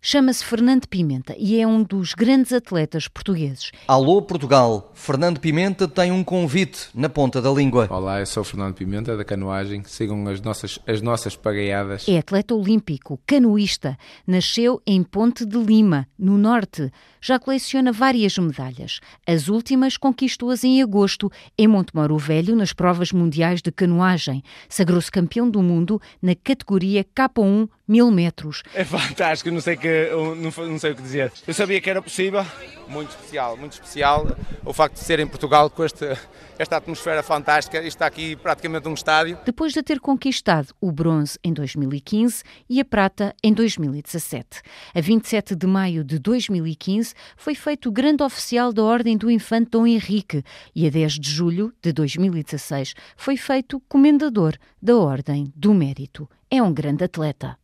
chama-se Fernando Pimenta e é um dos grandes atletas portugueses. Alô Portugal, Fernando Pimenta tem um convite na ponta da língua. Olá, eu sou o Fernando Pimenta da canoagem. Sigam as nossas, as nossas pagaiadas. É atleta olímpico, canoísta. Nasceu em Ponte de Lima, no Norte. Já coleciona várias medalhas. As últimas conquistou-as em agosto, em Montemoro Velho, nas provas mundiais de canoagem. Sagrou-se campeão do mundo na categoria K1 mil metros. É fantástico, não sei, que, não, não sei o que dizer. Eu sabia que era possível. Muito especial, muito especial o facto de ser em Portugal com este, esta atmosfera fantástica. Está aqui praticamente um estádio. Depois de ter conquistado o bronze em 2015 e a prata em 2017. A 27 de maio de 2015 foi feito o grande oficial da Ordem do Infante Dom Henrique e a 10 de julho de 2016 foi feito comendador da Ordem do Mérito. É um grande atleta.